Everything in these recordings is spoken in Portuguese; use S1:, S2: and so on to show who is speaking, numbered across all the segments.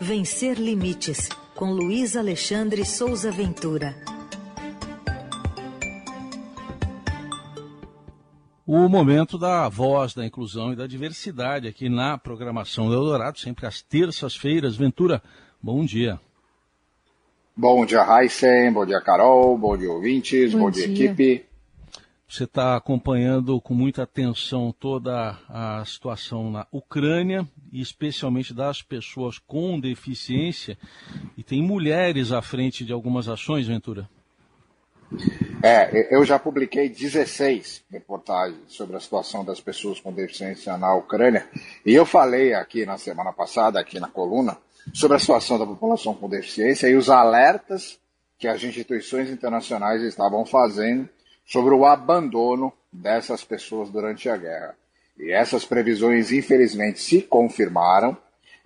S1: Vencer Limites, com Luiz Alexandre Souza Ventura.
S2: O momento da voz da inclusão e da diversidade aqui na programação do Eldorado, sempre às terças-feiras. Ventura, bom dia.
S3: Bom dia, Heisen. Bom dia, Carol. Bom dia, ouvintes. Bom, bom dia, dia, equipe.
S2: Você está acompanhando com muita atenção toda a situação na Ucrânia, e especialmente das pessoas com deficiência, e tem mulheres à frente de algumas ações, Ventura?
S3: É, eu já publiquei 16 reportagens sobre a situação das pessoas com deficiência na Ucrânia, e eu falei aqui na semana passada, aqui na coluna, sobre a situação da população com deficiência e os alertas que as instituições internacionais estavam fazendo sobre o abandono dessas pessoas durante a guerra. E essas previsões, infelizmente, se confirmaram,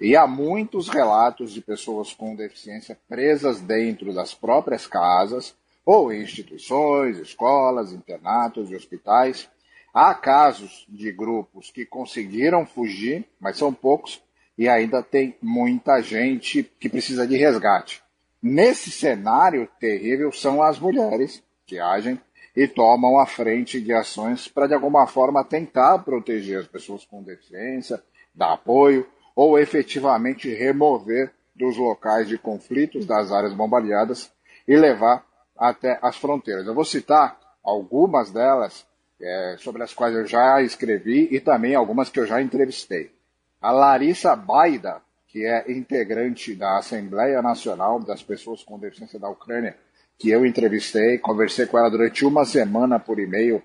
S3: e há muitos relatos de pessoas com deficiência presas dentro das próprias casas, ou instituições, escolas, internatos e hospitais. Há casos de grupos que conseguiram fugir, mas são poucos, e ainda tem muita gente que precisa de resgate. Nesse cenário terrível, são as mulheres que agem e tomam a frente de ações para, de alguma forma, tentar proteger as pessoas com deficiência, dar apoio ou efetivamente remover dos locais de conflitos das áreas bombardeadas e levar até as fronteiras. Eu vou citar algumas delas é, sobre as quais eu já escrevi e também algumas que eu já entrevistei. A Larissa Baida, que é integrante da Assembleia Nacional das Pessoas com Deficiência da Ucrânia, que eu entrevistei, conversei com ela durante uma semana por e-mail,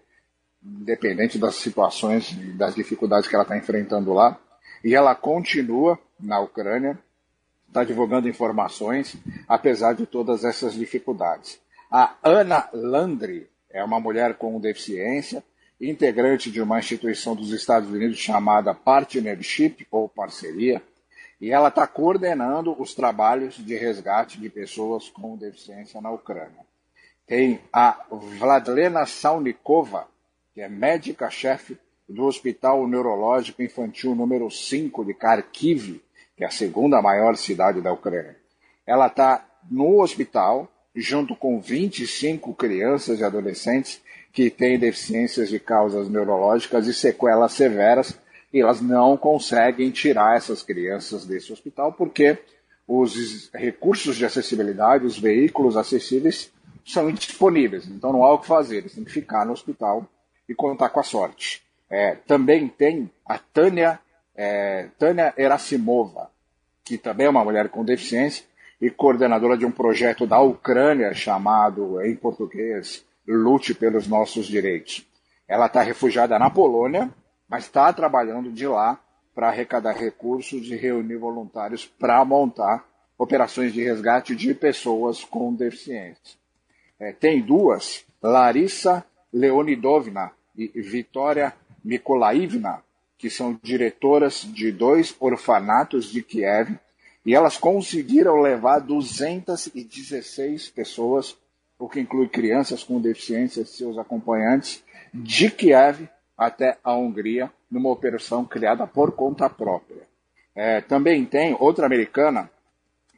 S3: independente das situações e das dificuldades que ela está enfrentando lá. E ela continua na Ucrânia, está divulgando informações, apesar de todas essas dificuldades. A Ana Landry é uma mulher com deficiência, integrante de uma instituição dos Estados Unidos chamada Partnership ou Parceria, e ela está coordenando os trabalhos de resgate de pessoas com deficiência na Ucrânia. Tem a Vladlena Salnikova, que é médica-chefe do Hospital Neurológico Infantil número 5 de Kharkiv, que é a segunda maior cidade da Ucrânia. Ela está no hospital, junto com 25 crianças e adolescentes que têm deficiências de causas neurológicas e sequelas severas elas não conseguem tirar essas crianças desse hospital porque os recursos de acessibilidade, os veículos acessíveis são indisponíveis. Então não há o que fazer, eles têm que ficar no hospital e contar com a sorte. É, também tem a Tânia, é, Tânia Erasimova, que também é uma mulher com deficiência e coordenadora de um projeto da Ucrânia chamado, em português, Lute pelos Nossos Direitos. Ela está refugiada na Polônia mas está trabalhando de lá para arrecadar recursos e reunir voluntários para montar operações de resgate de pessoas com deficiência. É, tem duas, Larissa Leonidovna e Vitória Mikolaivna, que são diretoras de dois orfanatos de Kiev, e elas conseguiram levar 216 pessoas, o que inclui crianças com deficiência e seus acompanhantes, de Kiev até a Hungria, numa operação criada por conta própria. É, também tem outra americana,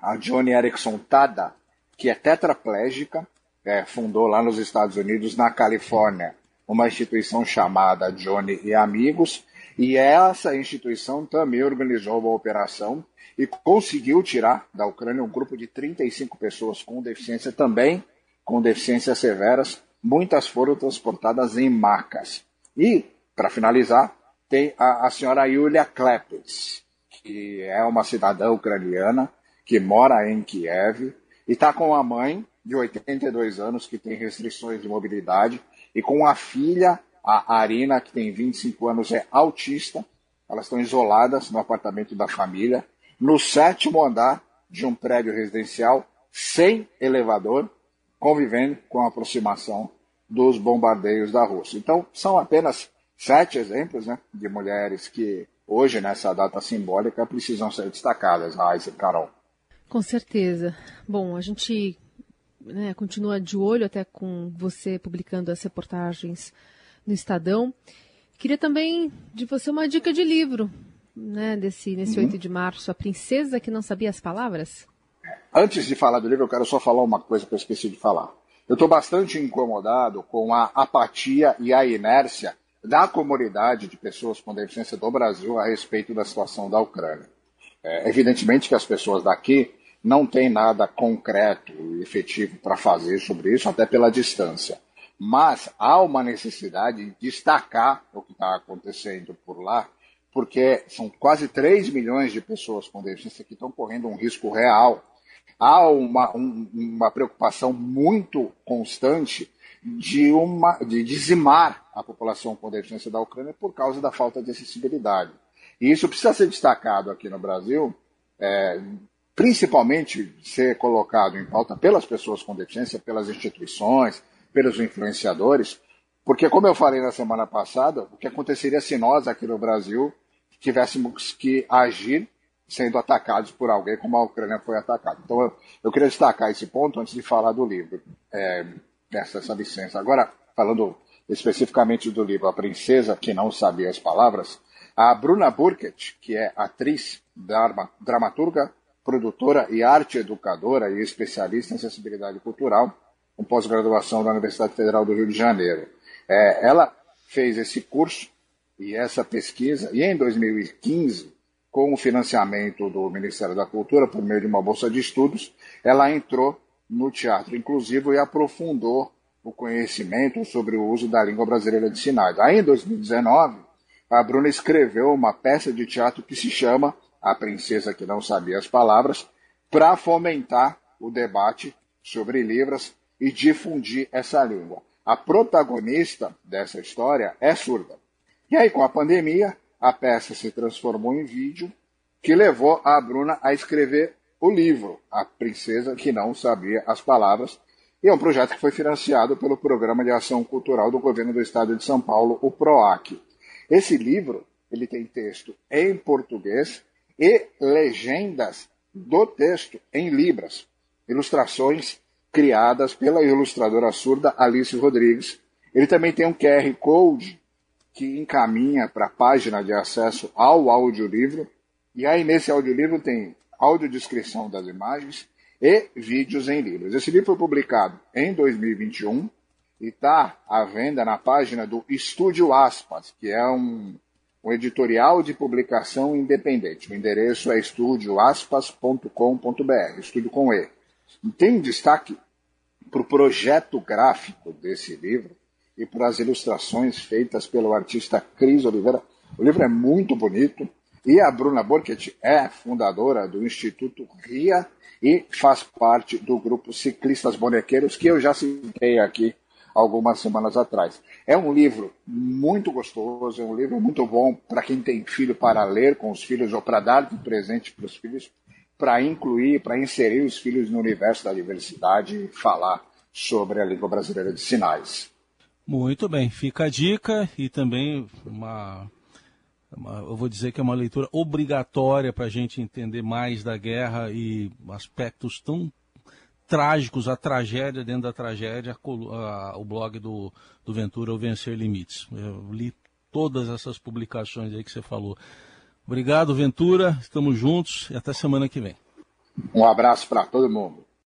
S3: a Johnny Erickson Tada, que é tetraplégica, é, fundou lá nos Estados Unidos, na Califórnia, uma instituição chamada Johnny e Amigos, e essa instituição também organizou uma operação e conseguiu tirar da Ucrânia um grupo de 35 pessoas com deficiência também, com deficiências severas, muitas foram transportadas em macas. E, para finalizar, tem a, a senhora Yulia Klepis, que é uma cidadã ucraniana que mora em Kiev e está com a mãe de 82 anos que tem restrições de mobilidade e com a filha, a Arina, que tem 25 anos, é autista. Elas estão isoladas no apartamento da família, no sétimo andar de um prédio residencial, sem elevador, convivendo com a aproximação dos bombardeios da Rússia. Então, são apenas sete exemplos né, de mulheres que hoje, nessa data simbólica, precisam ser destacadas, Raíssa e Carol.
S4: Com certeza. Bom, a gente né, continua de olho até com você publicando as reportagens no Estadão. Queria também de você uma dica de livro. né, desse, nesse uhum. 8 de março, A Princesa que Não Sabia as Palavras?
S3: Antes de falar do livro, eu quero só falar uma coisa que eu esqueci de falar. Eu estou bastante incomodado com a apatia e a inércia da comunidade de pessoas com deficiência do Brasil a respeito da situação da Ucrânia. É, evidentemente que as pessoas daqui não têm nada concreto e efetivo para fazer sobre isso, até pela distância. Mas há uma necessidade de destacar o que está acontecendo por lá, porque são quase 3 milhões de pessoas com deficiência que estão correndo um risco real. Há uma, um, uma preocupação muito constante de, uma, de dizimar a população com deficiência da Ucrânia por causa da falta de acessibilidade. E isso precisa ser destacado aqui no Brasil, é, principalmente ser colocado em pauta pelas pessoas com deficiência, pelas instituições, pelos influenciadores, porque, como eu falei na semana passada, o que aconteceria se nós aqui no Brasil tivéssemos que agir sendo atacados por alguém como a Ucrânia foi atacada. Então, eu, eu queria destacar esse ponto antes de falar do livro. É, essa, essa licença. Agora, falando especificamente do livro A Princesa que Não Sabia as Palavras, a Bruna Burkett, que é atriz, dramaturga, produtora e arte educadora e especialista em acessibilidade cultural, com pós-graduação da Universidade Federal do Rio de Janeiro. É, ela fez esse curso e essa pesquisa, e em 2015, com o financiamento do Ministério da Cultura, por meio de uma bolsa de estudos, ela entrou no teatro inclusivo e aprofundou o conhecimento sobre o uso da língua brasileira de sinais. Aí, em 2019, a Bruna escreveu uma peça de teatro que se chama A Princesa que Não Sabia as Palavras, para fomentar o debate sobre Libras e difundir essa língua. A protagonista dessa história é surda. E aí, com a pandemia, a peça se transformou em vídeo, que levou a Bruna a escrever o livro A Princesa que Não Sabia as Palavras, e é um projeto que foi financiado pelo Programa de Ação Cultural do Governo do Estado de São Paulo, o PROAC. Esse livro ele tem texto em português e legendas do texto em libras, ilustrações criadas pela ilustradora surda Alice Rodrigues. Ele também tem um QR Code que encaminha para a página de acesso ao audiolivro. E aí, nesse audiolivro, tem audiodescrição das imagens e vídeos em livros. Esse livro foi publicado em 2021 e está à venda na página do Estúdio Aspas, que é um, um editorial de publicação independente. O endereço é estudioaspas.com.br, estúdio com E. E tem destaque para o projeto gráfico desse livro e para as ilustrações feitas pelo artista Cris Oliveira. O livro é muito bonito, e a Bruna Borchetti é fundadora do Instituto RIA e faz parte do grupo Ciclistas Bonequeiros, que eu já citei aqui algumas semanas atrás. É um livro muito gostoso, é um livro muito bom para quem tem filho para ler com os filhos ou para dar de presente para os filhos, para incluir, para inserir os filhos no universo da diversidade e falar sobre a língua brasileira de sinais.
S2: Muito bem, fica a dica e também uma eu vou dizer que é uma leitura obrigatória para a gente entender mais da guerra e aspectos tão trágicos, a tragédia dentro da tragédia, a, a, o blog do, do Ventura, O Vencer Limites. Eu li todas essas publicações aí que você falou. Obrigado, Ventura. Estamos juntos e até semana que vem.
S3: Um abraço para todo mundo.